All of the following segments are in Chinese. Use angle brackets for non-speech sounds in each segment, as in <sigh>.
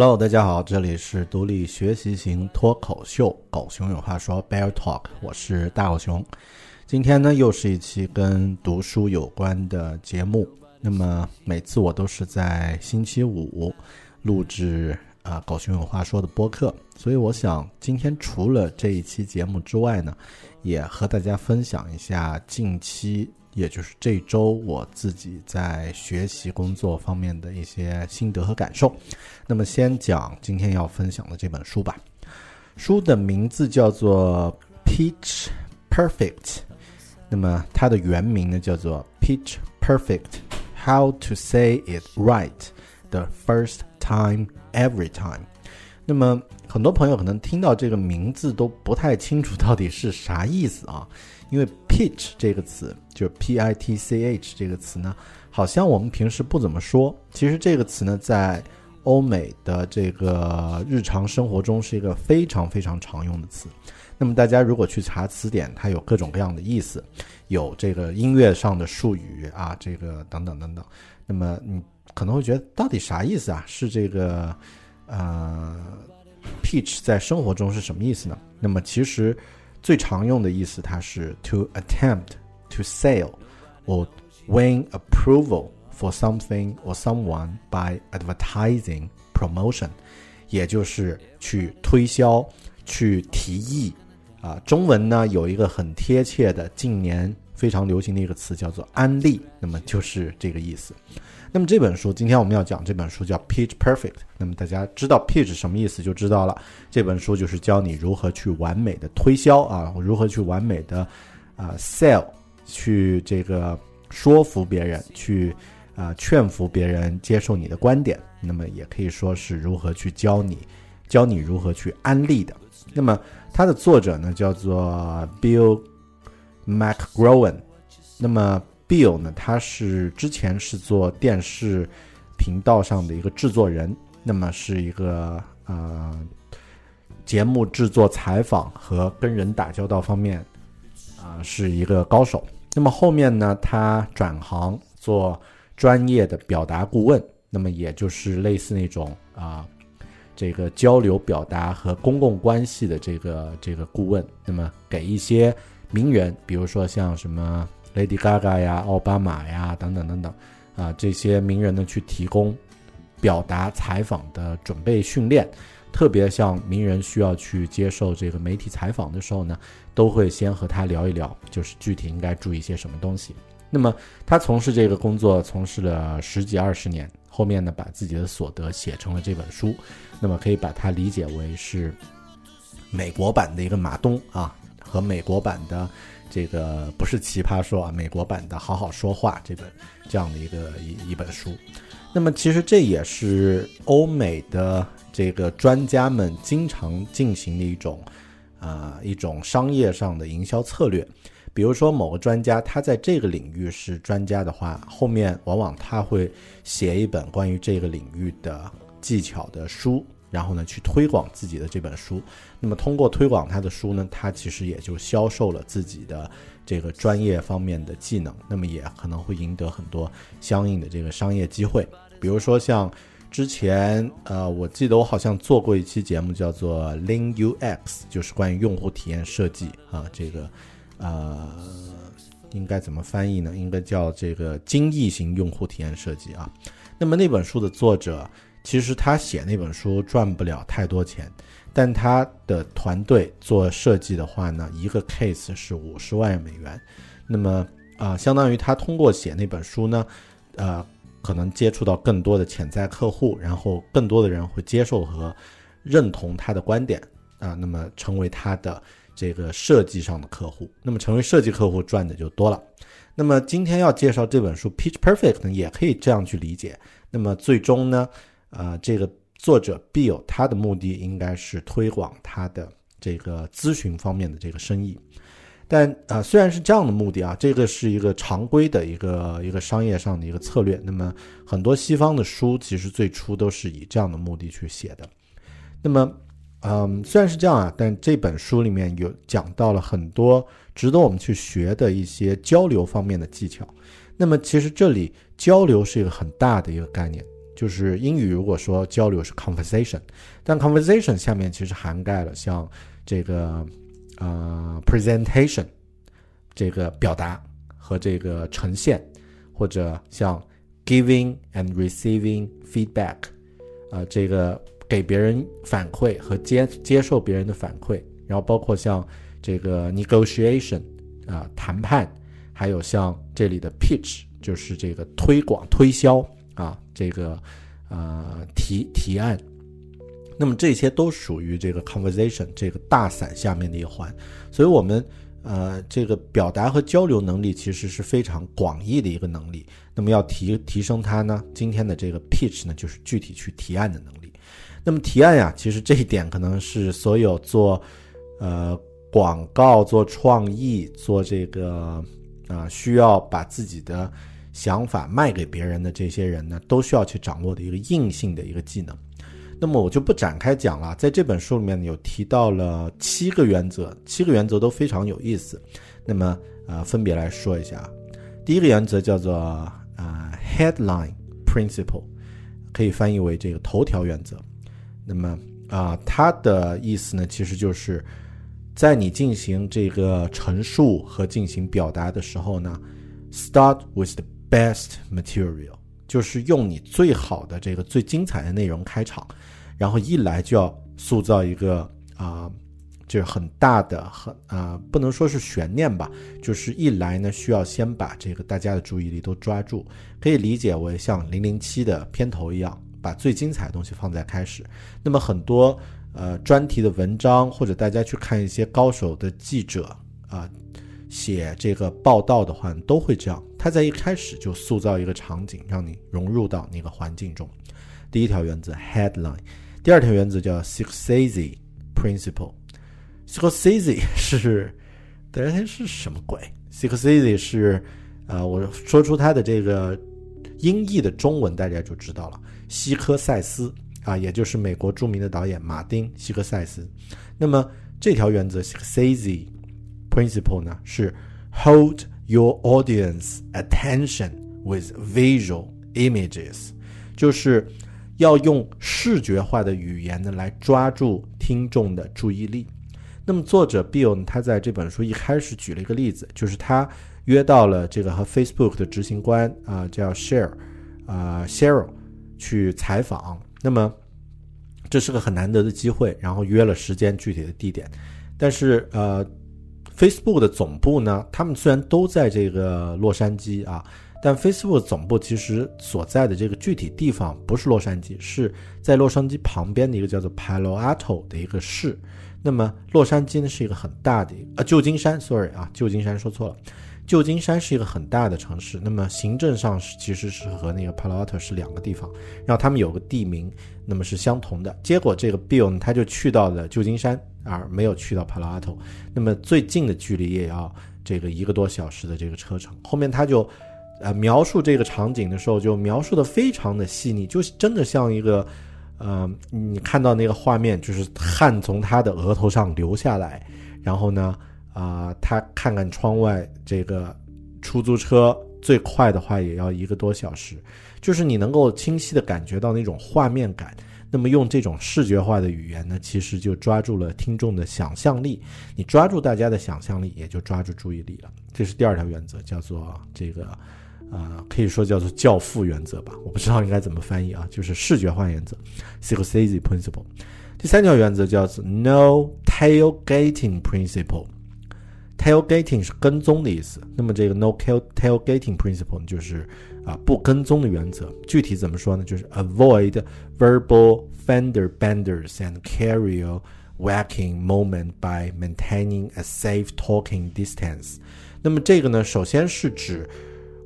Hello，大家好，这里是独立学习型脱口秀《狗熊有话说》Bear Talk，我是大狗熊。今天呢，又是一期跟读书有关的节目。那么每次我都是在星期五录制啊、狗熊有话说》的播客，所以我想今天除了这一期节目之外呢，也和大家分享一下近期，也就是这周我自己在学习工作方面的一些心得和感受。那么先讲今天要分享的这本书吧。书的名字叫做《Pitch Perfect》，那么它的原名呢叫做《Pitch Perfect: How to Say It Right the First Time Every Time》。那么很多朋友可能听到这个名字都不太清楚到底是啥意思啊，因为 pitch 这个词就是 p i t c h 这个词呢，好像我们平时不怎么说。其实这个词呢，在欧美的这个日常生活中是一个非常非常常用的词。那么大家如果去查词典，它有各种各样的意思，有这个音乐上的术语啊，这个等等等等。那么你可能会觉得到底啥意思啊？是这个呃 Peach 在生活中是什么意思呢？那么其实最常用的意思，它是 to attempt to sell or win approval for something or someone by advertising promotion，也就是去推销、去提议啊。中文呢有一个很贴切的，近年非常流行的一个词叫做安利，那么就是这个意思。那么这本书，今天我们要讲这本书叫《Pitch Perfect》。那么大家知道 pitch 什么意思就知道了。这本书就是教你如何去完美的推销啊，如何去完美的啊、sell，去这个说服别人，去啊、劝服别人接受你的观点。那么也可以说是如何去教你，教你如何去安利的。那么它的作者呢叫做 Bill McGrowan。那么 Bill 呢，他是之前是做电视频道上的一个制作人，那么是一个呃节目制作、采访和跟人打交道方面啊、是一个高手。那么后面呢，他转行做专业的表达顾问，那么也就是类似那种啊、这个交流表达和公共关系的这个这个顾问，那么给一些名人，比如说像什么 Lady Gaga 呀、奥巴马呀等等等等啊，这些名人呢去提供表达采访的准备训练。特别像名人需要去接受这个媒体采访的时候呢，都会先和他聊一聊，就是具体应该注意些什么东西。那么他从事这个工作从事了十几二十年，后面呢把自己的所得写成了这本书，那么可以把它理解为是美国版的一个马东啊，和美国版的这个不是奇葩说啊，美国版的好好说话这本这样的一个一一本书。那么其实这也是欧美的这个专家们经常进行的一种啊、一种商业上的营销策略。比如说某个专家他在这个领域是专家的话，后面往往他会写一本关于这个领域的技巧的书，然后呢去推广自己的这本书。那么通过推广他的书呢，他其实也就销售了自己的这个专业方面的技能，那么也可能会赢得很多相应的这个商业机会。比如说像之前呃，我记得我好像做过一期节目叫做 Lean UX，就是关于用户体验设计啊，这个呃应该怎么翻译呢？应该叫这个精益型用户体验设计啊。那么那本书的作者其实他写那本书赚不了太多钱，但他的团队做设计的话呢，一个 case 是五十万美元。那么啊，相当于他通过写那本书呢，呃，可能接触到更多的潜在客户，然后更多的人会接受和认同他的观点啊，那么成为他的这个设计上的客户，那么成为设计客户赚的就多了。那么今天要介绍这本书《Pitch Perfect》呢，也可以这样去理解。那么最终呢，呃，这个作者 Bill 他的目的应该是推广他的这个咨询方面的这个生意。但啊，虽然是这样的目的啊，这个是一个常规的一个一个商业上的一个策略。那么很多西方的书其实最初都是以这样的目的去写的。那么，嗯，虽然是这样啊，但这本书里面有讲到了很多值得我们去学的一些交流方面的技巧。那么其实这里交流是一个很大的一个概念，就是英语如果说交流是 conversation，但 conversation 下面其实涵盖了像这个。呃，presentation 这个表达和这个呈现，或者像 giving and receiving feedback，啊，这个给别人反馈和接接受别人的反馈，然后包括像这个 negotiation 啊谈判，还有像这里的 pitch 就是这个推广推销啊这个呃提提案。那么这些都属于这个 conversation 这个大伞下面的一环，所以我们呃这个表达和交流能力其实是非常广义的一个能力。那么要提提升它呢，今天的这个 pitch 呢就是具体去提案的能力。那么提案呀，其实这一点可能是所有做呃广告、做创意、做这个啊需要把自己的想法卖给别人的这些人呢，都需要去掌握的一个硬性的一个技能。那么我就不展开讲了，在这本书里面有提到了七个原则，七个原则都非常有意思。那么啊，分别来说一下。第一个原则叫做啊 headline principle，可以翻译为这个头条原则。那么啊，它的意思呢，其实就是在你进行这个陈述和进行表达的时候呢，start with best material。就是用你最好的这个最精彩的内容开场，然后一来就要塑造一个啊，就是很大的很啊，不能说是悬念吧，就是一来呢需要先把这个大家的注意力都抓住，可以理解为像零零七的片头一样，把最精彩的东西放在开始。那么很多呃专题的文章或者大家去看一些高手的记者啊。写这个报道的话，都会这样。他在一开始就塑造一个场景，让你融入到那个环境中。第一条原则 headline，第二条原则叫 six size principle。six size 是，大家是什么鬼 six size 是，呃，我说出它的这个音译的中文，大家就知道了。希科塞斯啊，也就是美国著名的导演马丁·希克塞斯。那么这条原则 six size。principle 呢是 hold your audience attention with visual images，就是要用视觉化的语言呢来抓住听众的注意力。那么作者 Bill 他在这本书一开始举了一个例子，就是他约到了这个和 Facebook 的执行官啊叫 Share 啊 Sheryl 去采访。那么这是个很难得的机会，然后约了时间、具体的地点，但是呃。Facebook 的总部呢？他们虽然都在这个洛杉矶啊，但 Facebook 总部其实所在的这个具体地方不是洛杉矶，是在洛杉矶旁边的一个叫做 Palo Alto 的一个市。那么洛杉矶呢是一个很大的啊，旧金山，sorry 啊，旧金山说错了，旧金山是一个很大的城市。那么行政上是其实是和那个 Palo Alto 是两个地方，然后他们有个地名，那么是相同的。结果这个 Bill 呢，他就去到了旧金山。而没有去到 Palo Alto，那么最近的距离也要这个一个多小时的这个车程。后面他就，呃，描述这个场景的时候，就描述的非常的细腻，就真的像一个，呃，你看到那个画面，就是汗从他的额头上流下来，然后呢，啊，他看看窗外这个出租车最快的话也要一个多小时。就是你能够清晰的感觉到那种画面感。那么用这种视觉化的语言呢，其实就抓住了听众的想象力。你抓住大家的想象力，也就抓住注意力了。这是第二条原则，叫做这个，呃，可以说叫做教父原则吧。我不知道应该怎么翻译啊，就是视觉化原则 （Scorsese Principle）。第三条原则叫做 No Tailgating Principle。Tailgating 是跟踪的意思。那么这个 No Tailgating Principle 就是啊不跟踪的原则。具体怎么说呢？就是 Avoid verbal fender benders and carrier whacking moment by maintaining a safe talking distance。那么这个呢，首先是指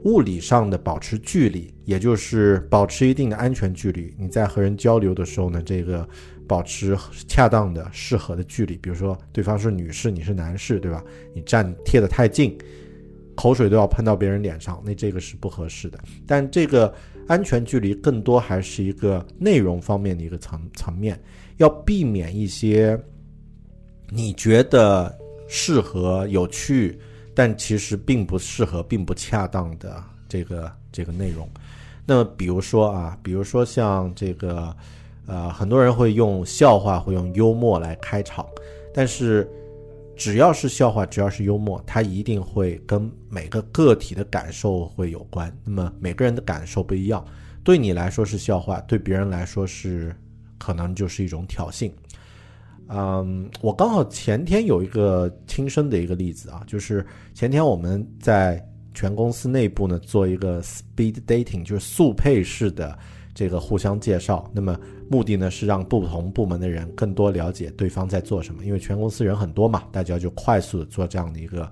物理上的保持距离，也就是保持一定的安全距离。你在和人交流的时候呢，这个。保持恰当的、适合的距离，比如说对方是女士，你是男士，对吧？你站贴得太近，口水都要喷到别人脸上，那这个是不合适的。但这个安全距离更多还是一个内容方面的一个层层面，要避免一些你觉得适合、有趣，但其实并不适合、并不恰当的这个这个内容。那么，比如说啊，比如说像这个。呃，很多人会用笑话，会用幽默来开场，但是只要是笑话，只要是幽默，它一定会跟每个个体的感受会有关。那么每个人的感受不一样，对你来说是笑话，对别人来说是可能就是一种挑衅。嗯，我刚好前天有一个亲身的一个例子啊，就是前天我们在全公司内部呢做一个 speed dating，就是速配式的。这个互相介绍，那么目的呢是让不同部门的人更多了解对方在做什么，因为全公司人很多嘛，大家就快速的做这样的一个，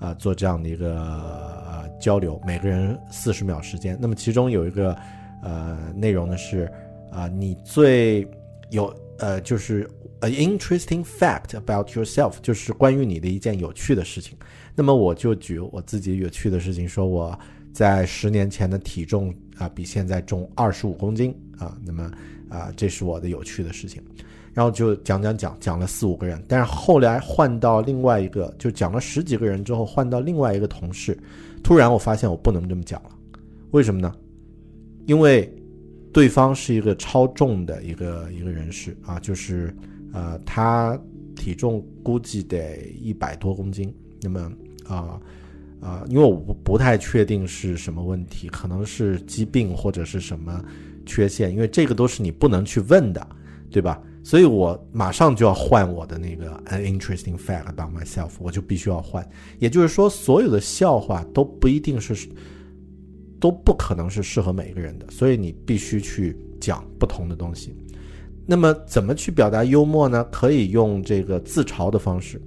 呃，做这样的一个呃交流，每个人四十秒时间。那么其中有一个呃内容呢是啊，你最有呃就是，an interesting fact about yourself，就是关于你的一件有趣的事情。那么我就举我自己有趣的事情，说我在十年前的体重。啊，比现在重二十五公斤啊，那么啊，这是我的有趣的事情，然后就讲讲讲讲了四五个人，但是后来换到另外一个，就讲了十几个人之后，换到另外一个同事，突然我发现我不能这么讲了，为什么呢？因为对方是一个超重的一个一个人士啊，就是呃，他体重估计得一百多公斤，那么啊。啊，因为我不不太确定是什么问题，可能是疾病或者是什么缺陷，因为这个都是你不能去问的，对吧？所以我马上就要换我的那个 an interesting fact about myself，我就必须要换。也就是说，所有的笑话都不一定是，都不可能是适合每个人的，所以你必须去讲不同的东西。那么，怎么去表达幽默呢？可以用这个自嘲的方式，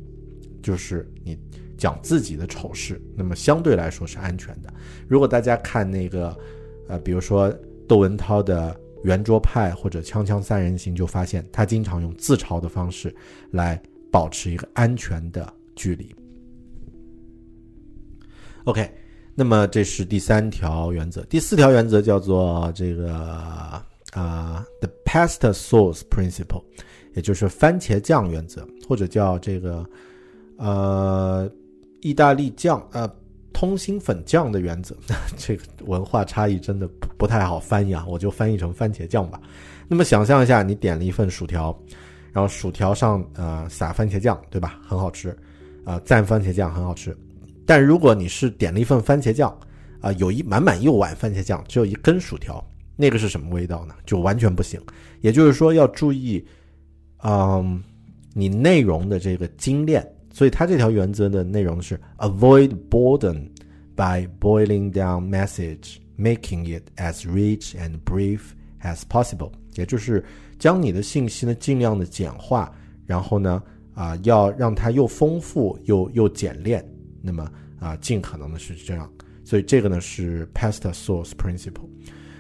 就是你。讲自己的丑事，那么相对来说是安全的。如果大家看那个，呃，比如说窦文涛的圆桌派或者锵锵三人行，就发现他经常用自嘲的方式来保持一个安全的距离。OK，那么这是第三条原则。第四条原则叫做这个啊，the pasta sauce principle，也就是番茄酱原则，或者叫这个呃。意大利酱，呃，通心粉酱的原则，<laughs> 这个文化差异真的不不太好翻译啊，我就翻译成番茄酱吧。那么想象一下，你点了一份薯条，然后薯条上呃撒番茄酱，对吧？很好吃，啊，蘸番茄酱很好吃。但如果你是点了一份番茄酱，啊，有一满满一碗番茄酱，只有一根薯条，那个是什么味道呢？就完全不行。也就是说，要注意，嗯，你内容的这个精炼。所以它这条原则的内容是 avoid boredom by boiling down message, making it as rich and brief as possible。也就是将你的信息呢尽量的简化，然后呢啊要让它又丰富又又简练。那么啊尽可能的是这样。所以这个呢是 pasta sauce principle。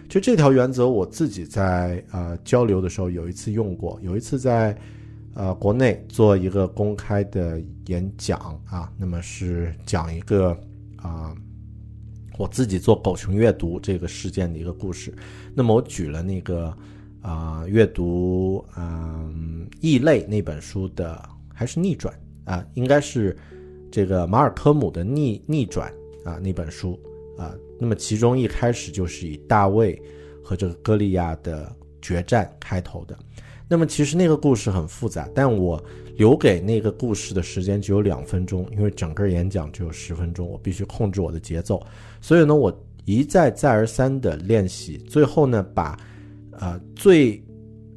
就这条原则，我自己在呃交流的时候有一次用过，有一次在。呃，国内做一个公开的演讲啊，那么是讲一个啊，我自己做狗熊阅读这个事件的一个故事。那么我举了那个啊，阅读嗯《异类》那本书的还是逆转啊，应该是这个马尔科姆的逆逆转啊那本书啊。那么其中一开始就是以大卫和这个歌利亚的决战开头的。那么其实那个故事很复杂，但我留给那个故事的时间只有两分钟，因为整个演讲只有十分钟，我必须控制我的节奏。所以呢，我一再再而三的练习，最后呢，把呃最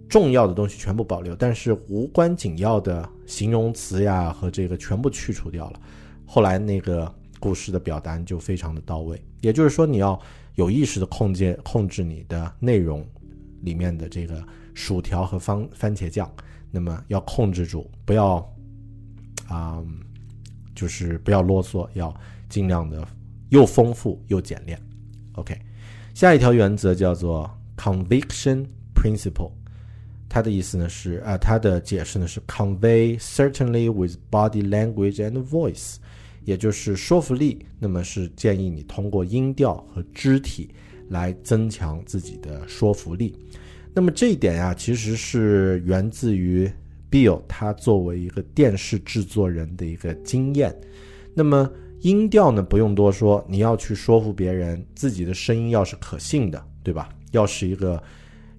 重要的东西全部保留，但是无关紧要的形容词呀和这个全部去除掉了。后来那个故事的表达就非常的到位。也就是说，你要有意识的控制控制你的内容里面的这个。薯条和番番茄酱，那么要控制住，不要啊，就是不要啰嗦，要尽量的又丰富又简练。OK，下一条原则叫做 conviction principle，它的意思呢是啊，它的解释呢是 convey certainly with body language and voice，也就是说服力。那么是建议你通过音调和肢体来增强自己的说服力。那么这一点呀，其实是源自于 Bill 他作为一个电视制作人的一个经验。那么音调呢，不用多说，你要去说服别人，自己的声音要是可信的，对吧？要是一个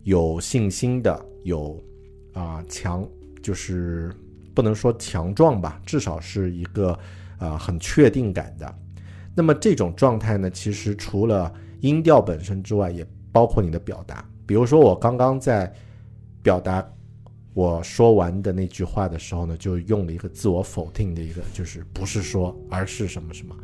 有信心的，有啊强，就是不能说强壮吧，至少是一个啊很确定感的。那么这种状态呢，其实除了音调本身之外，也包括你的表达。比如说，我刚刚在表达我说完的那句话的时候呢，就用了一个自我否定的一个，就是不是说，而是什么什么，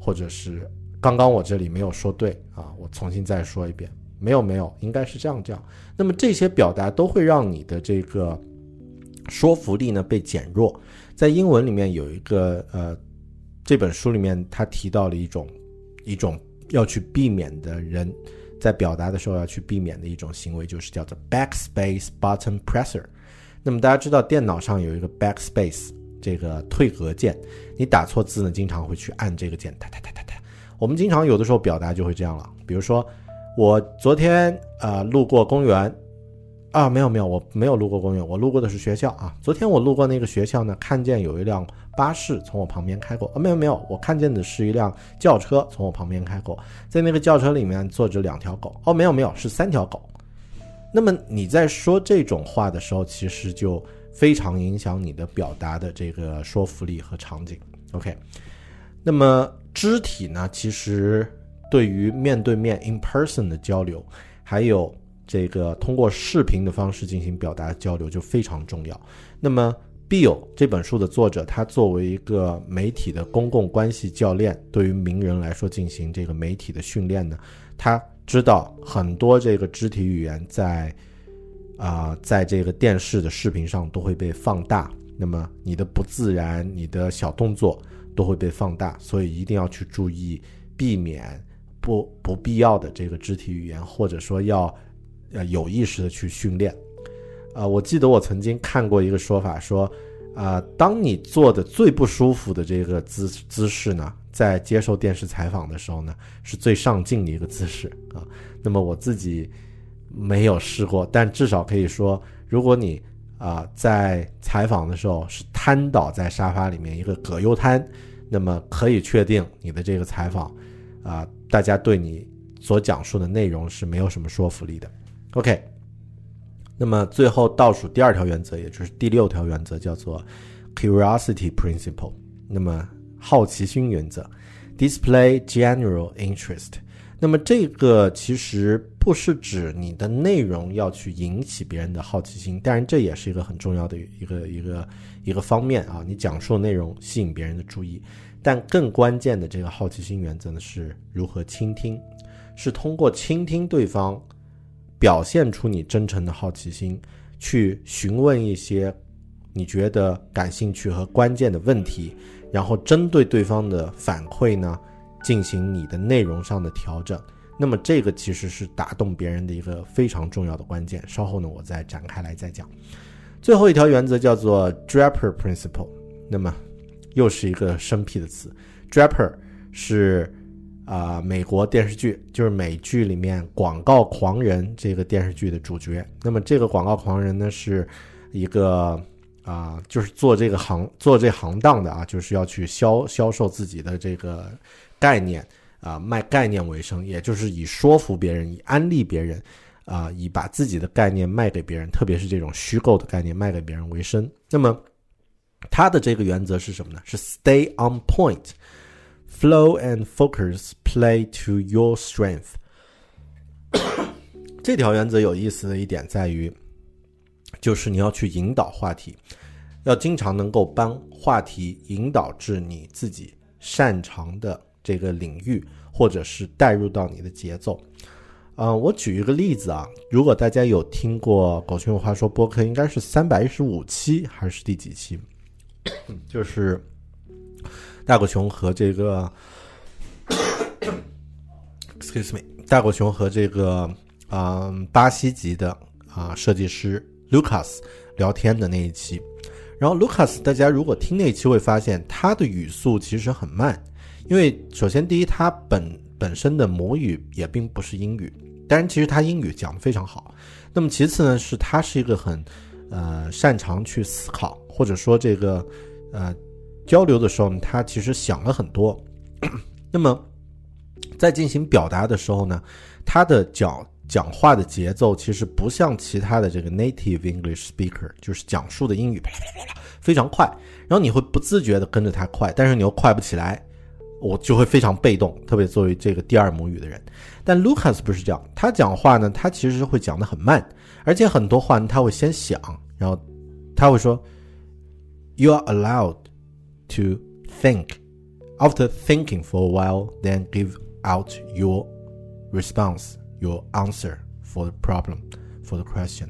或者是刚刚我这里没有说对啊，我重新再说一遍，没有没有，应该是这样这样。那么这些表达都会让你的这个说服力呢被减弱。在英文里面有一个呃，这本书里面他提到了一种一种要去避免的人。在表达的时候要去避免的一种行为就是叫做 backspace button presser。那么大家知道电脑上有一个 backspace 这个退格键，你打错字呢，经常会去按这个键，哒哒哒哒哒。我们经常有的时候表达就会这样了，比如说我昨天呃路过公园。啊，没有没有，我没有路过公园，我路过的是学校啊。昨天我路过那个学校呢，看见有一辆巴士从我旁边开过。啊，没有没有，我看见的是一辆轿车从我旁边开过，在那个轿车里面坐着两条狗。哦，没有没有，是三条狗。那么你在说这种话的时候，其实就非常影响你的表达的这个说服力和场景。OK，那么肢体呢，其实对于面对面 in person 的交流，还有。这个通过视频的方式进行表达交流就非常重要。那么，Bill 这本书的作者，他作为一个媒体的公共关系教练，对于名人来说进行这个媒体的训练呢，他知道很多这个肢体语言在啊，在这个电视的视频上都会被放大。那么你的不自然、你的小动作都会被放大，所以一定要去注意，避免不不必要的这个肢体语言，或者说要。呃，有意识的去训练，啊，我记得我曾经看过一个说法，说，啊，当你做的最不舒服的这个姿姿势呢，在接受电视采访的时候呢，是最上镜的一个姿势啊。那么我自己没有试过，但至少可以说，如果你啊在采访的时候是瘫倒在沙发里面一个葛优瘫，那么可以确定你的这个采访，啊，大家对你所讲述的内容是没有什么说服力的。OK，那么最后倒数第二条原则，也就是第六条原则，叫做 Curiosity Principle。那么好奇心原则，Display general interest。那么这个其实不是指你的内容要去引起别人的好奇心，当然这也是一个很重要的一个一个一个方面啊。你讲述内容吸引别人的注意，但更关键的这个好奇心原则呢，是如何倾听，是通过倾听对方。表现出你真诚的好奇心，去询问一些你觉得感兴趣和关键的问题，然后针对对方的反馈呢，进行你的内容上的调整。那么这个其实是打动别人的一个非常重要的关键。稍后呢，我再展开来再讲。最后一条原则叫做 Draper Principle。那么又是一个生僻的词，Draper 是。啊，美国电视剧就是美剧里面《广告狂人》这个电视剧的主角。那么这个广告狂人呢，是一个啊，就是做这个行做这行当的啊，就是要去销销售自己的这个概念啊卖概念为生，也就是以说服别人、以安利别人，啊以把自己的概念卖给别人，特别是这种虚构的概念卖给别人为生。那么他的这个原则是什么呢？是 stay on point point，flow and focus，play to your strength。<coughs> 这条原则有意思的一点在于，就是你要去引导话题，要经常能够帮话题引导至你自己擅长的这个领域，或者是带入到你的节奏。嗯，我举一个例子啊，如果大家有听过《狗熊有话说》播客，应该是三百一十五期还是第几期？<coughs> 就是大狗熊和这个，excuse me，大狗熊和这个。嗯，巴西籍的啊设计师 Lucas 聊天的那一期，然后 Lucas 大家如果听那一期会发现他的语速其实很慢，因为首先第一他本本身的母语也并不是英语，当然其实他英语讲的非常好。那么其次呢是他是一个很呃擅长去思考或者说这个呃交流的时候，他其实想了很多。<clears throat> 那么在进行表达的时候呢，他的讲讲话的节奏其实不像其他的这个 native English speaker，就是讲述的英语非常快，然后你会不自觉的跟着他快，但是你又快不起来，我就会非常被动，特别作为这个第二母语的人。但 Lucas 不是这样，他讲话呢，他其实会讲的很慢，而且很多话他会先想，然后他会说，You are allowed to think. After thinking for a while, then give out your response. Your answer for the problem, for the question。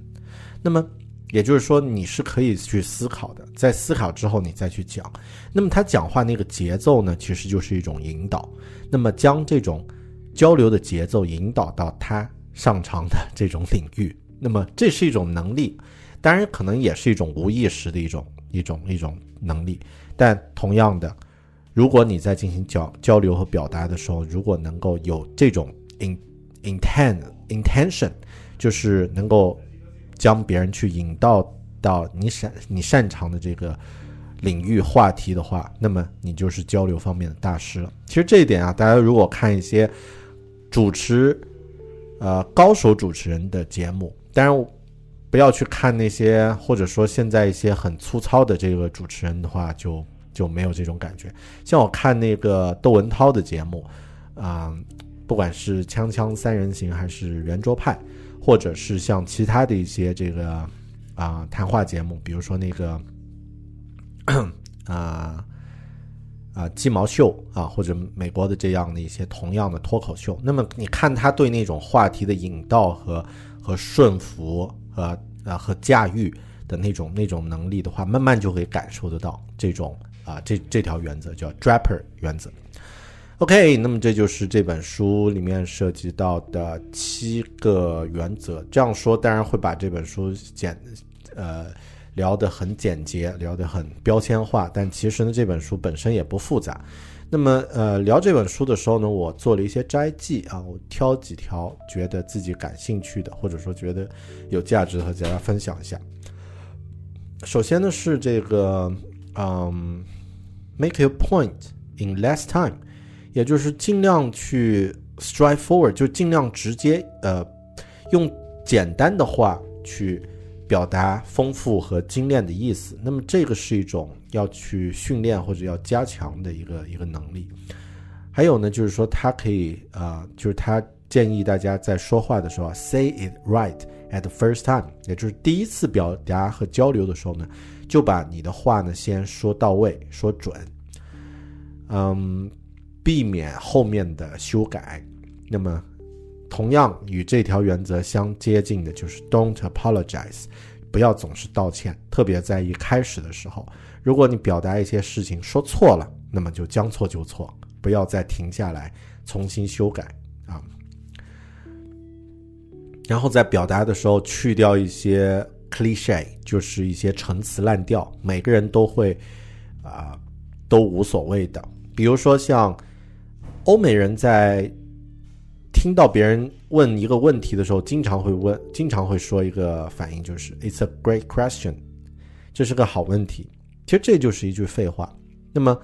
那么也就是说，你是可以去思考的，在思考之后你再去讲。那么他讲话那个节奏呢，其实就是一种引导。那么将这种交流的节奏引导到他擅长的这种领域，<laughs> 那么这是一种能力，当然可能也是一种无意识的一种一种一种能力。但同样的，如果你在进行交交流和表达的时候，如果能够有这种 in intent intention 就是能够将别人去引导到你擅你擅长的这个领域话题的话，那么你就是交流方面的大师了。其实这一点啊，大家如果看一些主持呃高手主持人的节目，当然不要去看那些或者说现在一些很粗糙的这个主持人的话，就就没有这种感觉。像我看那个窦文涛的节目，啊。不管是锵锵三人行，还是圆桌派，或者是像其他的一些这个啊谈话节目，比如说那个 <clears throat> 啊啊鸡毛秀啊，或者美国的这样的一些同样的脱口秀，那么你看他对那种话题的引导和和顺服呃啊和驾驭的那种那种能力的话，慢慢就会感受得到这种啊这这条原则叫 Draper 原则。OK，那么这就是这本书里面涉及到的七个原则。这样说当然会把这本书简，呃，聊得很简洁，聊得很标签化。但其实呢，这本书本身也不复杂。那么，呃，聊这本书的时候呢，我做了一些摘记啊，我挑几条觉得自己感兴趣的，或者说觉得有价值的和大家分享一下。首先呢是这个，嗯，make a point in less time。也就是尽量去 strive forward，就尽量直接呃，用简单的话去表达丰富和精炼的意思。那么这个是一种要去训练或者要加强的一个一个能力。还有呢，就是说他可以啊，就是他建议大家在说话的时候啊 say it right at the first time，也就是第一次表达和交流的时候呢，就把你的话呢先说到位，说准。嗯。避免后面的修改。那么，同样与这条原则相接近的就是 "Don't apologize"，不要总是道歉。特别在一开始的时候，如果你表达一些事情说错了，那么就将错就错，不要再停下来重新修改啊。然后在表达的时候去掉一些 cliche，就是一些陈词滥调，每个人都会啊都无所谓的。比如说像。欧美人在听到别人问一个问题的时候，经常会问，经常会说一个反应，就是 "It's a great question"，这是个好问题。其实这就是一句废话。那么，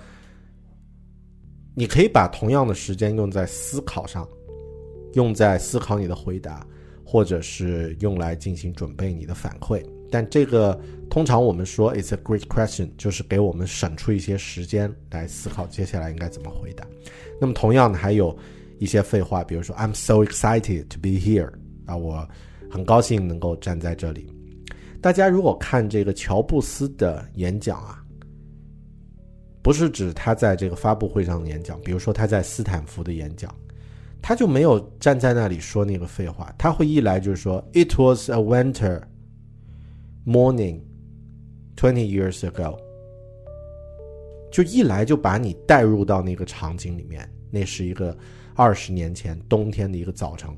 你可以把同样的时间用在思考上，用在思考你的回答，或者是用来进行准备你的反馈。但这个通常我们说 "It's a great question"，就是给我们省出一些时间来思考接下来应该怎么回答。那么同样的还有一些废话，比如说 "I'm so excited to be here" 啊，我很高兴能够站在这里。大家如果看这个乔布斯的演讲啊，不是指他在这个发布会上的演讲，比如说他在斯坦福的演讲，他就没有站在那里说那个废话，他会一来就是说 "It was a winter morning twenty years ago"，就一来就把你带入到那个场景里面，那是一个二十年前冬天的一个早晨。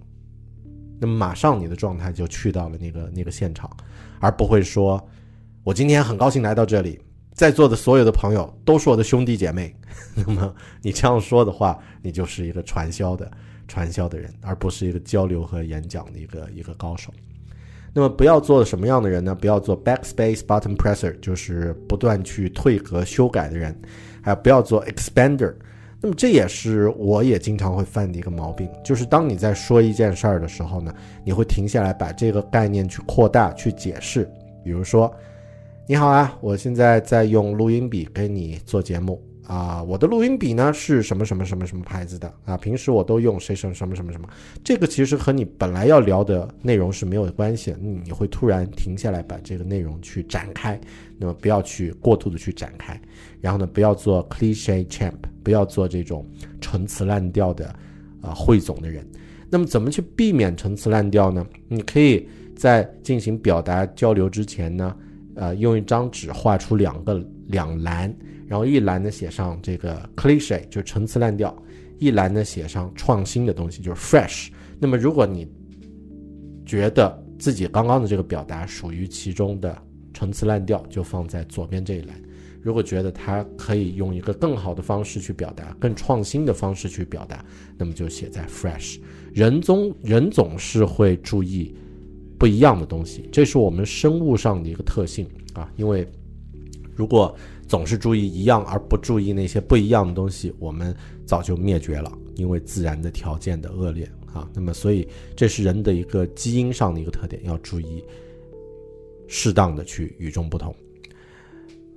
那么马上你的状态就去到了那个那个现场，而不会说，我今天很高兴来到这里，在座的所有的朋友都是我的兄弟姐妹。<laughs> 那么你这样说的话，你就是一个传销的传销的人，而不是一个交流和演讲的一个一个高手。那么不要做什么样的人呢？不要做 backspace button presser，就是不断去退格修改的人，还有不要做 expander。那么这也是我也经常会犯的一个毛病，就是当你在说一件事儿的时候呢，你会停下来把这个概念去扩大、去解释。比如说，你好啊，我现在在用录音笔跟你做节目啊，我的录音笔呢是什么什么什么什么牌子的啊？平时我都用谁什么什么什么什么。这个其实和你本来要聊的内容是没有关系的，你会突然停下来把这个内容去展开，那么不要去过度的去展开，然后呢，不要做 cliche champ。不要做这种陈词滥调的啊汇总的人。那么怎么去避免陈词滥调呢？你可以在进行表达交流之前呢，呃，用一张纸画出两个两栏，然后一栏呢写上这个 cliche，就是陈词滥调；一栏呢写上创新的东西，就是 fresh。那么如果你觉得自己刚刚的这个表达属于其中的陈词滥调，就放在左边这一栏。如果觉得它可以用一个更好的方式去表达，更创新的方式去表达，那么就写在 fresh。人总人总是会注意不一样的东西，这是我们生物上的一个特性啊。因为如果总是注意一样而不注意那些不一样的东西，我们早就灭绝了，因为自然的条件的恶劣啊。那么，所以这是人的一个基因上的一个特点，要注意适当的去与众不同。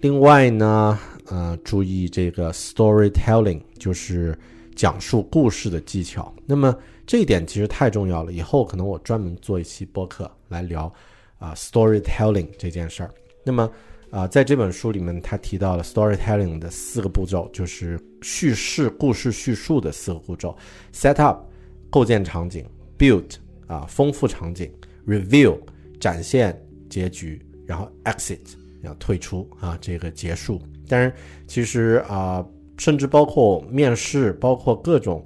另外呢，呃，注意这个 storytelling，就是讲述故事的技巧。那么这一点其实太重要了，以后可能我专门做一期播客来聊啊 storytelling 这件事儿。那么啊，在这本书里面，他提到了 storytelling 的四个步骤，就是叙事故事叙述的四个步骤：set up 构建场景，build 啊丰富场景，reveal 展现结局，然后 exit。要退出啊，这个结束。当然，其实啊，甚至包括面试，包括各种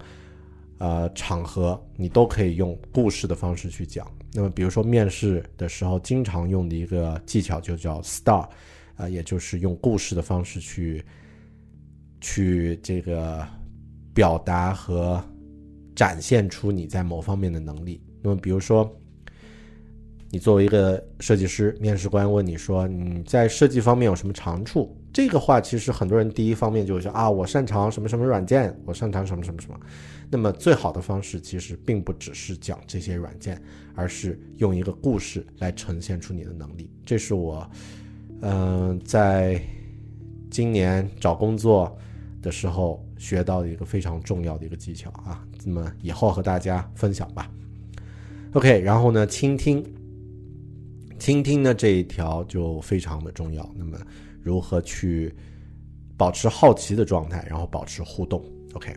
呃场合，你都可以用故事的方式去讲。那么，比如说面试的时候，经常用的一个技巧就叫 star，啊，也就是用故事的方式去去这个表达和展现出你在某方面的能力。那么，比如说。你作为一个设计师，面试官问你说你在设计方面有什么长处？这个话其实很多人第一方面就会说啊，我擅长什么什么软件，我擅长什么什么什么。那么最好的方式其实并不只是讲这些软件，而是用一个故事来呈现出你的能力。这是我，嗯，在今年找工作的时候学到的一个非常重要的一个技巧啊。那么以后和大家分享吧。OK，然后呢，倾听。倾听呢这一条就非常的重要。那么，如何去保持好奇的状态，然后保持互动？OK，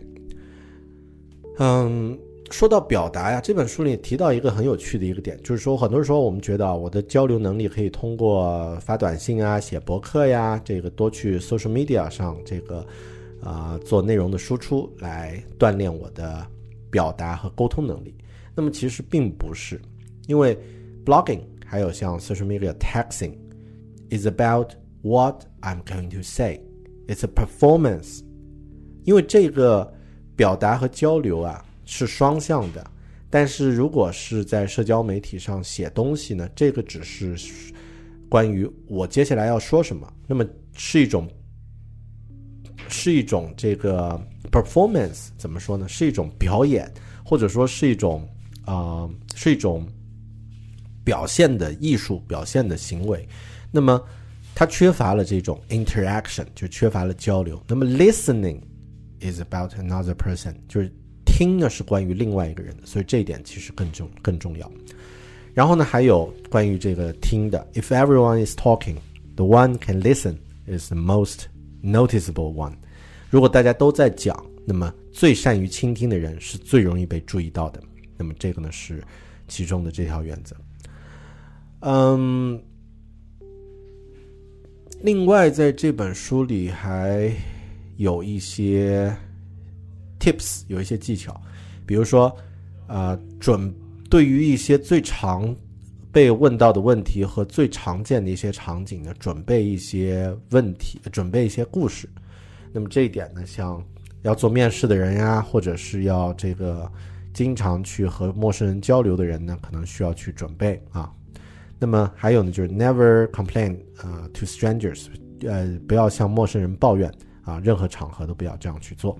嗯，说到表达呀，这本书里提到一个很有趣的一个点，就是说，很多时候我们觉得我的交流能力可以通过发短信啊、写博客呀，这个多去 social media 上这个啊做内容的输出来锻炼我的表达和沟通能力。那么其实并不是，因为 blogging。还有像 social media texting is about what I'm going to say. It's a performance. 因为这个表达和交流啊是双向的，但是如果是在社交媒体上写东西呢，这个只是关于我接下来要说什么，那么是一种是一种这个 performance 怎么说呢？是一种表演，或者说是一种啊、是一种表现的艺术、表现的行为。那么它缺乏了这种 interaction，就缺乏了交流。那么 listening is about another person，就是听呢是关于另外一个人的，所以这一点其实更重更重要。然后呢，还有关于这个听的，if everyone is talking，the one can listen is the most noticeable one。如果大家都在讲，那么最善于倾听的人是最容易被注意到的。那么这个呢是其中的这条原则。嗯，另外在这本书里还有一些 tips，有一些技巧，比如说，呃，准对于一些最常被问到的问题和最常见的一些场景呢，准备一些问题，准备一些故事。那么这一点呢，像要做面试的人呀，或者是要这个经常去和陌生人交流的人呢，可能需要去准备啊。那么还有呢，就是 never complain 啊、to strangers，呃，不要向陌生人抱怨啊，任何场合都不要这样去做。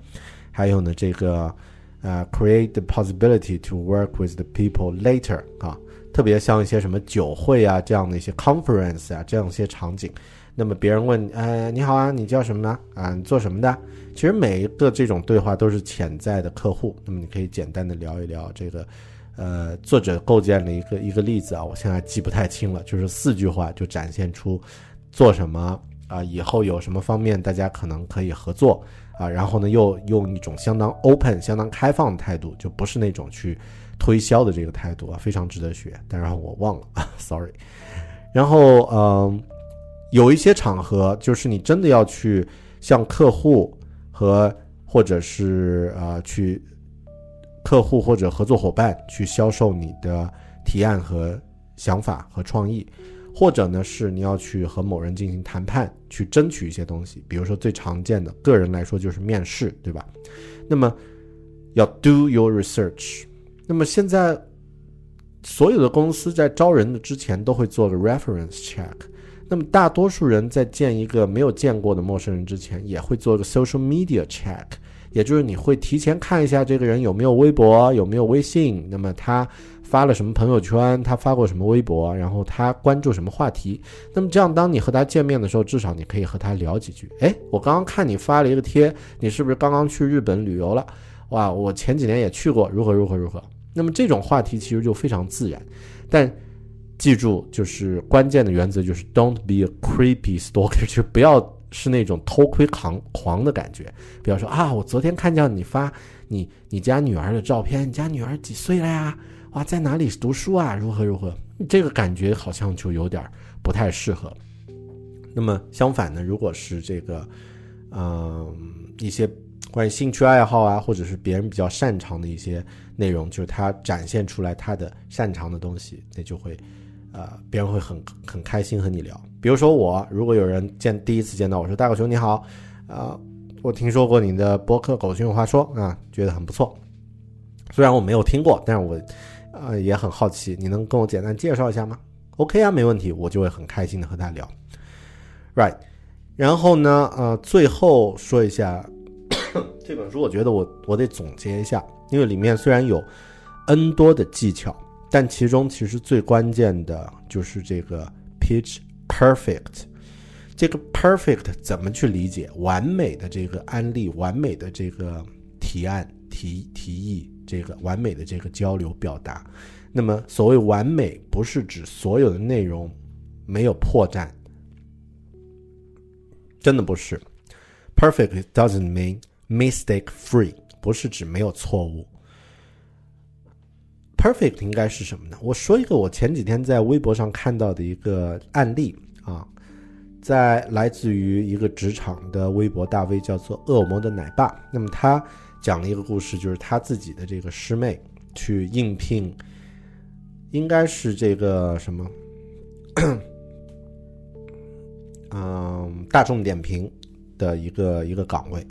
还有呢，这个呃，create the possibility to work with the people later 啊，特别像一些什么酒会啊这样的一些 conference 啊这样一些场景。那么别人问，呃，你好啊，你叫什么呢？啊，你做什么的？其实每一个这种对话都是潜在的客户。那么你可以简单的聊一聊这个，呃，作者构建了一个一个例子啊，我现在记不太清了，就是四句话就展现出做什么啊，以后有什么方面大家可能可以合作啊，然后呢又用一种相当 open、相当开放的态度，就不是那种去推销的这个态度啊，非常值得学。但然我忘了啊，<laughs> sorry。然后嗯。有一些场合，就是你真的要去向客户和或者是呃去客户或者合作伙伴去销售你的提案和想法和创意，或者呢是你要去和某人进行谈判，去争取一些东西。比如说最常见的个人来说就是面试，对吧？那么要 do your research。那么现在所有的公司在招人的之前都会做个 reference check。那么大多数人在见一个没有见过的陌生人之前，也会做个 social media check，也就是你会提前看一下这个人有没有微博，有没有微信，那么他发了什么朋友圈，他发过什么微博，然后他关注什么话题。那么这样，当你和他见面的时候，至少你可以和他聊几句。哎，我刚刚看你发了一个贴，你是不是刚刚去日本旅游了？哇，我前几年也去过，如何如何如何。那么这种话题其实就非常自然，但。记住，就是关键的原则就是 don't be a creepy stalker，就不要是那种偷窥狂狂的感觉。不要说啊，我昨天看见你发你你家女儿的照片，你家女儿几岁了呀？哇，在哪里读书啊？如何如何？这个感觉好像就有点不太适合。那么相反呢，如果是这个，嗯，一些关于兴趣爱好啊，或者是别人比较擅长的一些内容，就是他展现出来他的擅长的东西，那就会。呃，别人会很很开心和你聊。比如说我，如果有人见第一次见到我说大狗熊你好，啊，我听说过你的博客《狗熊有话说》啊，觉得很不错。虽然我没有听过，但是我呃也很好奇，你能跟我简单介绍一下吗？OK 啊，没问题，我就会很开心的和他聊。Right，然后呢，呃，最后说一下这本书，我觉得我我得总结一下，因为里面虽然有 N 多的技巧。但其中其实最关键的就是这个 pitch perfect，这个 perfect 怎么去理解？完美的这个案例，完美的这个提案、提提议，这个完美的这个交流表达。那么所谓完美，不是指所有的内容没有破绽，真的不是。Perfect doesn't mean mistake free，不是指没有错误。Perfect 应该是什么呢？我说一个我前几天在微博上看到的一个案例啊，在来自于一个职场的微博大 V 叫做恶魔的奶爸。那么他讲了一个故事，就是他自己的这个师妹去应聘，应该是这个什么，嗯，大众点评的一个一个岗位，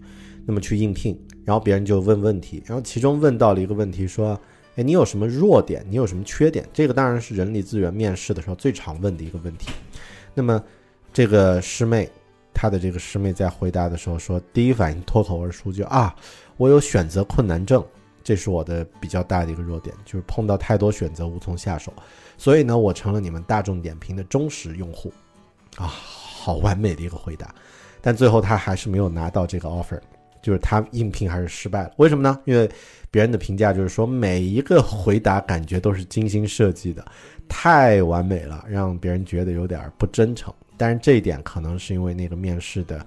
那么去应聘，然后别人就问问题，然后其中问到了一个问题说。哎，你有什么弱点？你有什么缺点？这个当然是人力资源面试的时候最常问的一个问题。那么，这个师妹，她的这个师妹在回答的时候说，第一反应脱口而出就啊，我有选择困难症，这是我的比较大的一个弱点，就是碰到太多选择无从下手。所以呢，我成了你们大众点评的忠实用户。啊，好完美的一个回答，但最后他还是没有拿到这个 offer，就是他应聘还是失败了。为什么呢？因为别人的评价就是说每一个回答感觉都是精心设计的，太完美了，让别人觉得有点不真诚。但是这一点可能是因为那个面试的，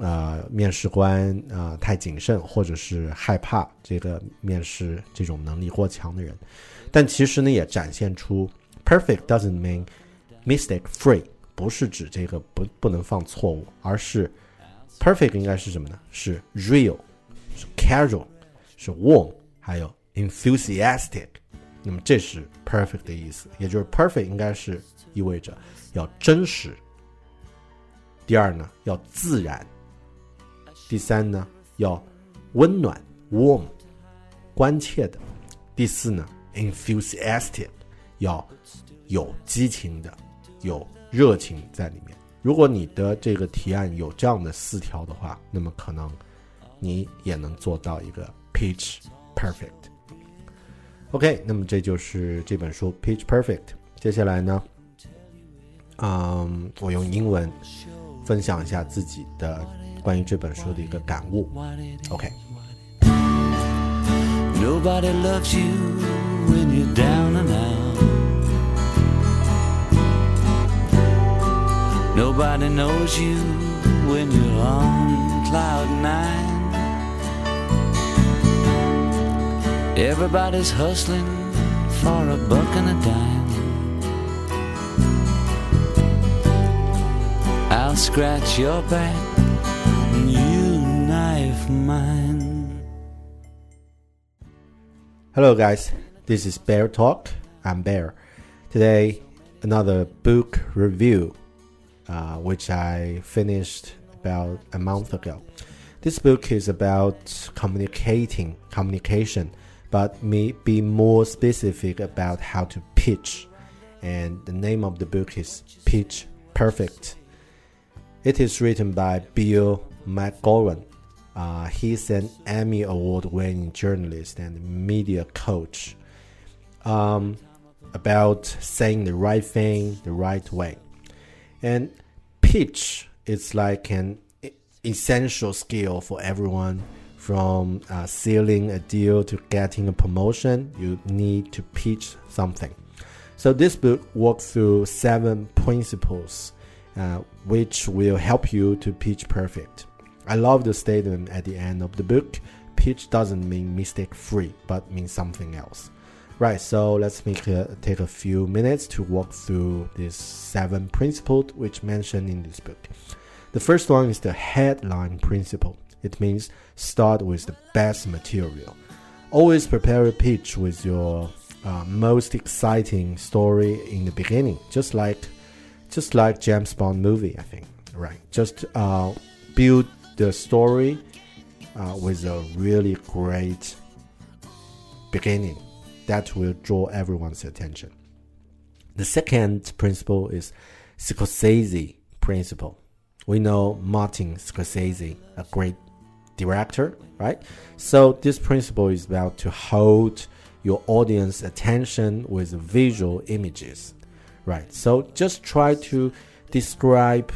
呃，面试官啊太谨慎，或者是害怕这个面试这种能力过强的人。但其实呢，也展现出 perfect doesn't mean mistake free。不是指这个不不能犯错误，而是 perfect 应该是什么呢？是 real，是 casual，是 warm，还有 enthusiastic。那么这是 perfect 的意思，也就是 perfect 应该是意味着要真实。第二呢，要自然。第三呢，要温暖 warm，关切的。第四呢，enthusiastic，要有激情的，有。热情在里面。如果你的这个提案有这样的四条的话，那么可能你也能做到一个 pitch perfect。OK，那么这就是这本书 pitch perfect。接下来呢，嗯，我用英文分享一下自己的关于这本书的一个感悟。OK。Nobody loves you when you're down and out. Nobody knows you when you're on cloud nine. Everybody's hustling for a buck and a dime. I'll scratch your back and you knife mine. Hello, guys. This is Bear Talk. I'm Bear. Today, another book review uh, which I finished about a month ago. This book is about communicating, communication, but me be more specific about how to pitch. And the name of the book is Pitch Perfect. It is written by Bill McGowan. Uh, he's an Emmy Award winning journalist and media coach. Um, about saying the right thing the right way. And pitch is like an essential skill for everyone. From uh, sealing a deal to getting a promotion, you need to pitch something. So this book walks through seven principles, uh, which will help you to pitch perfect. I love the statement at the end of the book. Pitch doesn't mean mistake free, but means something else. Right, so let's make a, take a few minutes to walk through these seven principles which mentioned in this book. The first one is the headline principle. It means start with the best material. Always prepare a pitch with your uh, most exciting story in the beginning, just like just like James Bond movie, I think. Right, just uh, build the story uh, with a really great beginning that will draw everyone's attention. The second principle is Scorsese principle. We know Martin Scorsese, a great director, right? So this principle is about to hold your audience attention with visual images, right? So just try to describe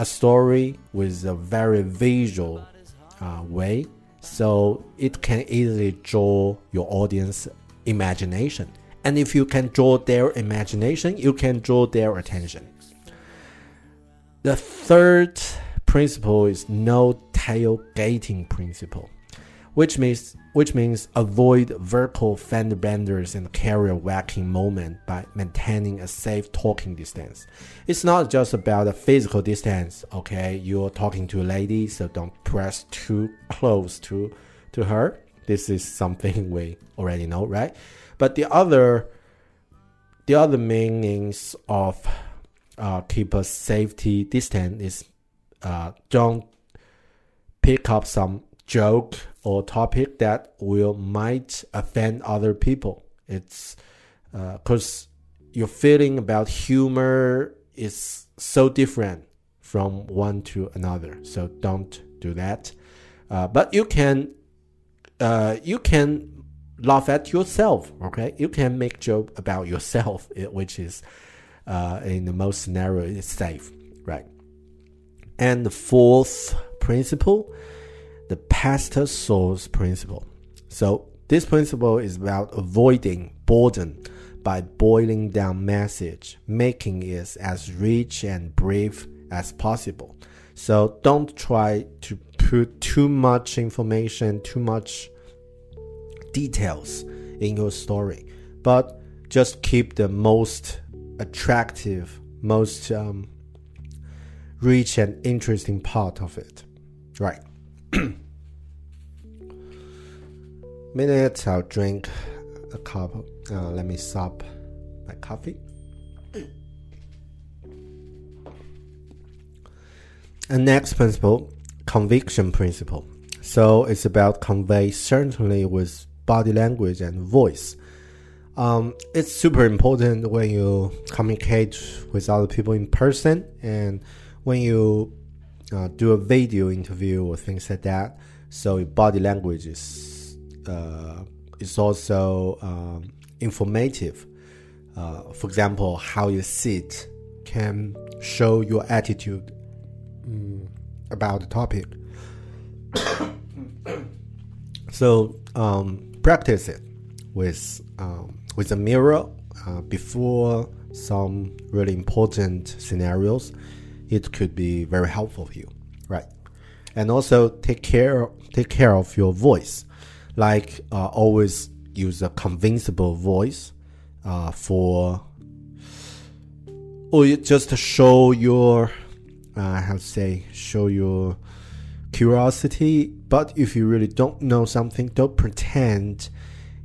a story with a very visual uh, way so it can easily draw your audience imagination. And if you can draw their imagination, you can draw their attention. The third principle is no tailgating principle, which means which means avoid vertical fender benders and carrier whacking moment by maintaining a safe talking distance. It's not just about a physical distance, okay? You're talking to a lady, so don't press too close to to her. This is something <laughs> we already know, right? But the other, the other meanings of uh, keep a safety distance is uh, don't pick up some joke or topic that will might offend other people. It's because uh, your feeling about humor is so different from one to another. So don't do that. Uh, but you can uh, you can laugh at yourself. Okay, you can make joke about yourself, <laughs> which is uh, in the most scenario is safe, right? And the fourth principle, the pastor source principle. So this principle is about avoiding boredom by boiling down message, making it as rich and brief as possible. So don't try to put too much information, too much details in your story, but just keep the most attractive, most um, rich and interesting part of it. Right. <clears throat> Minute, I'll drink a cup. Uh, let me sup my coffee. <clears throat> And next principle, conviction principle. So it's about convey certainly with body language and voice. Um, it's super important when you communicate with other people in person and when you uh, do a video interview or things like that. So body language is uh, is also um, informative. Uh, for example, how you sit can show your attitude um, about the topic. <coughs> so um, practice it with um, with a mirror uh, before some really important scenarios. It could be very helpful for you, right? And also take care take care of your voice, like uh, always use a convincible voice uh, for or just to show your uh, how to say show your curiosity. But if you really don't know something, don't pretend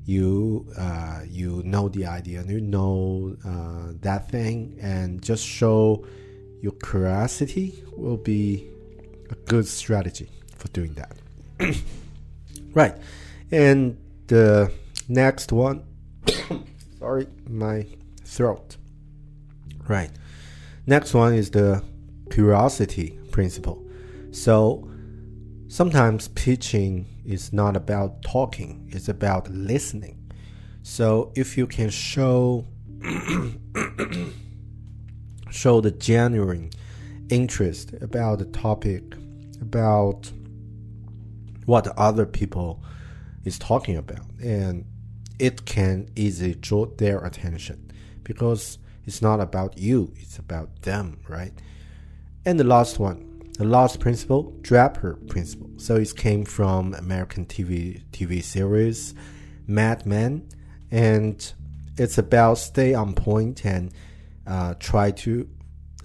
you uh, you know the idea, and you know uh, that thing, and just show your curiosity will be a good strategy for doing that. <clears throat> right, and the next one, <coughs> sorry, my throat. Right, next one is the curiosity principle. So sometimes pitching is not about talking, it's about listening. So if you can show <coughs> show the genuine interest about the topic, about what other people is talking about, and it can easily draw their attention because it's not about you, it's about them, right? And the last one, the last principle, Draper principle. So it came from American TV TV series Mad Men, and it's about stay on point and uh, try to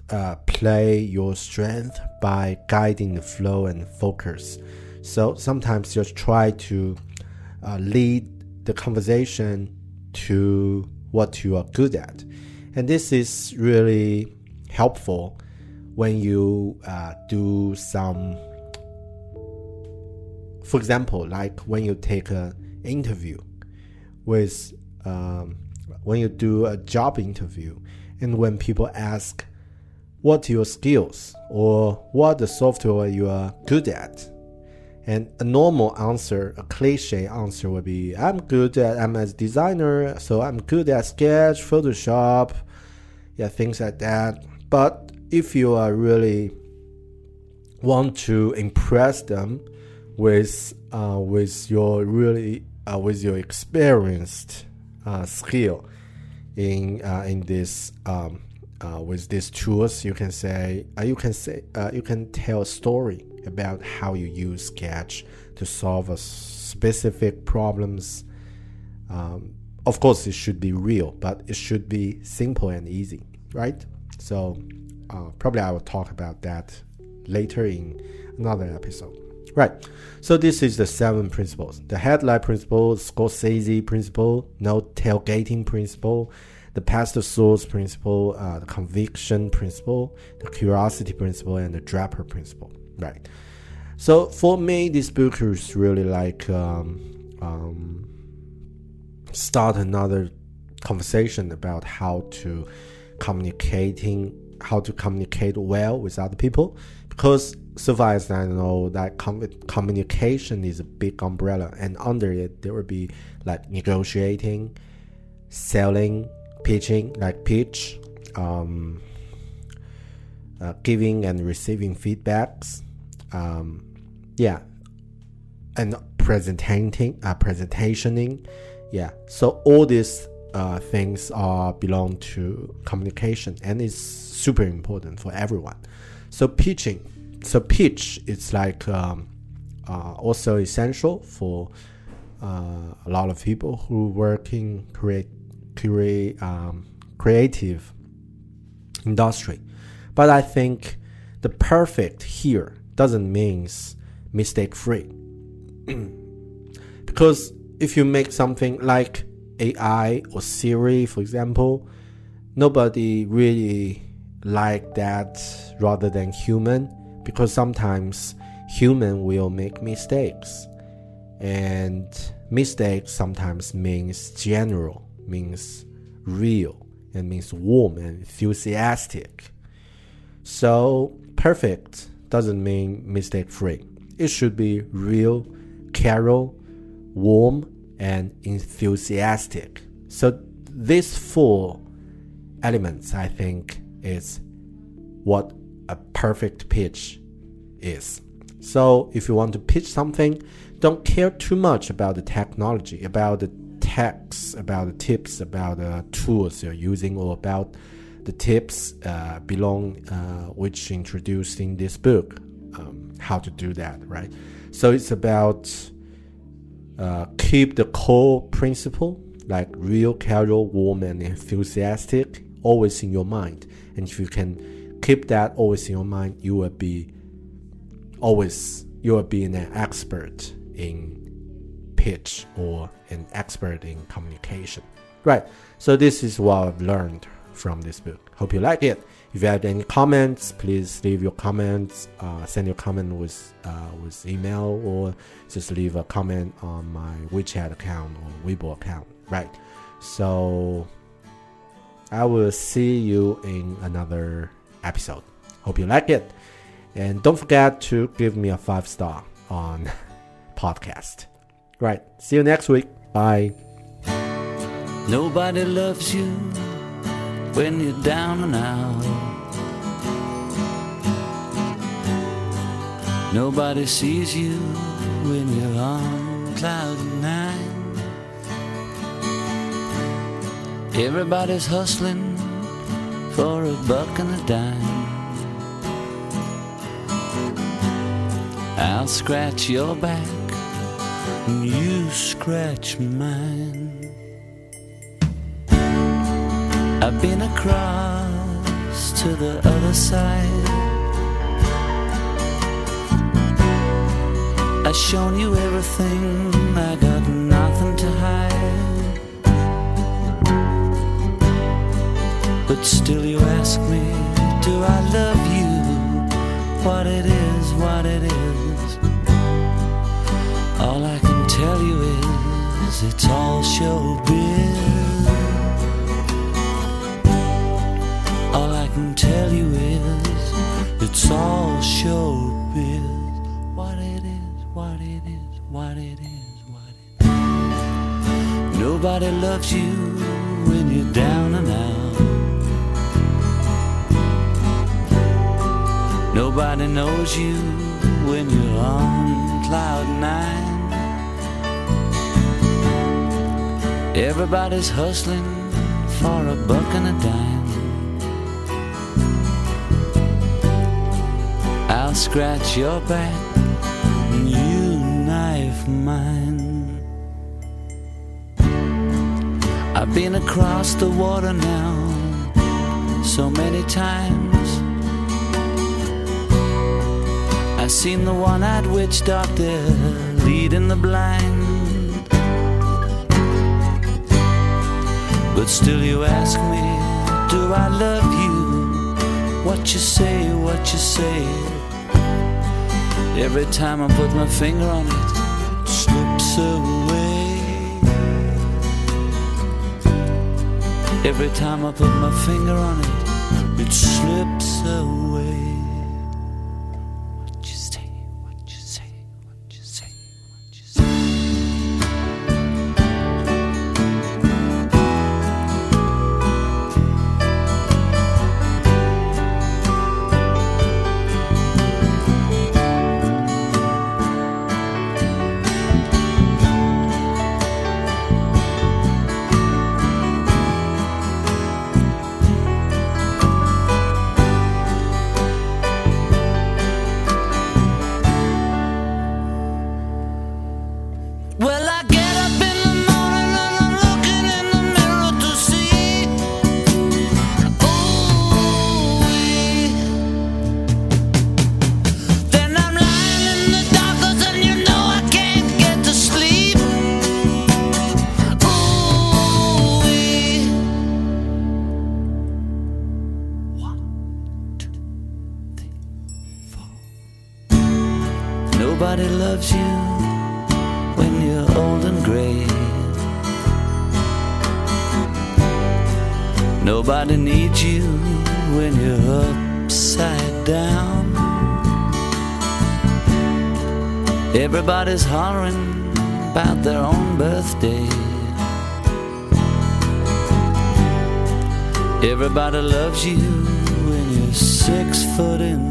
uh, play your strength by guiding the flow and focus. So sometimes just try to uh, lead the conversation to what you are good at, and this is really helpful when you uh, do some for example like when you take an interview with um, when you do a job interview and when people ask what your skills or what the software you are good at? And a normal answer a cliche answer would be i'm good at i'm a designer so i'm good at sketch photoshop yeah things like that. But if you are really want to impress them with uh, with your really uh, with your experienced uh, skill in uh, in this um, uh, with these tools, you can say uh, you can say you can tell a story about how you use Sketch to solve a specific problems. Um, of course, it should be real, but it should be simple and easy, right? So uh, probably I will talk about that later in another episode. Right. So this is the seven principles: the headlight principle, Scorsese principle, no tailgating principle, the pastor source principle, uh, the conviction principle, the curiosity principle, and the Draper principle. Right. So for me, this book is really like um, um, start another conversation about how to communicating how to communicate well with other people because so far as I know that com- communication is a big umbrella and under it there will be like negotiating, selling, pitching like pitch, um, uh, giving and receiving feedbacks, um, yeah, and presenting, uh, presentationing, yeah. So all these uh, things are belong to communication and it's super important for everyone. So pitching, so pitch is like um, uh, also essential for uh, a lot of people who work in create, create um, creative industry. But I think the perfect here doesn't mean mistake free. <clears throat> because if you make something like AI or Siri, for example, nobody really like that rather than human because sometimes human will make mistakes. And mistakes sometimes means general means real and means warm and enthusiastic. So perfect doesn't mean mistake free it should be real carol warm and enthusiastic. So these four elements i think is what a perfect pitch is. So if you want to pitch something, don't care too much about the technology, about the text, about the tips, about the tools you're using, or about the tips uh, belong uh, which introduced in this book. Um, how to do that, right? So it's about uh, keep the core principle like real, casual, warm, and enthusiastic always in your mind. And if you can keep that always in your mind, you will be always you will be an expert in pitch or an expert in communication. Right. So this is what I've learned from this book. Hope you like it. If you have any comments, please leave your comments. Uh, send your comment with uh, with email or just leave a comment on my WeChat account or Weibo account. Right. So I will see you in another episode. Hope you like it. And don't forget to give me a five star on <laughs> podcast. Right. See you next week. Bye. Nobody loves you when you're down and out. Nobody sees you when you're on cloud nine. Everybody's hustling for a buck and a dime. I'll scratch your back and you scratch mine. I've been across to the other side. I've shown you everything, I got But still you ask me, do I love you? What it is, what it is. All I can tell you is it's all showbiz. All I can tell you is it's all showbiz. What it is, what it is, what it is, what it is. Nobody loves you when you're down and out. Nobody knows you when you're on cloud nine. Everybody's hustling for a buck and a dime. I'll scratch your back and you knife mine. I've been across the water now so many times. Seen the one-eyed witch doctor leading the blind. But still you ask me, do I love you? What you say, what you say. Every time I put my finger on it, it slips away. Every time I put my finger on it, it slips away. Everybody's hollering about their own birthday. Everybody loves you when you're six foot in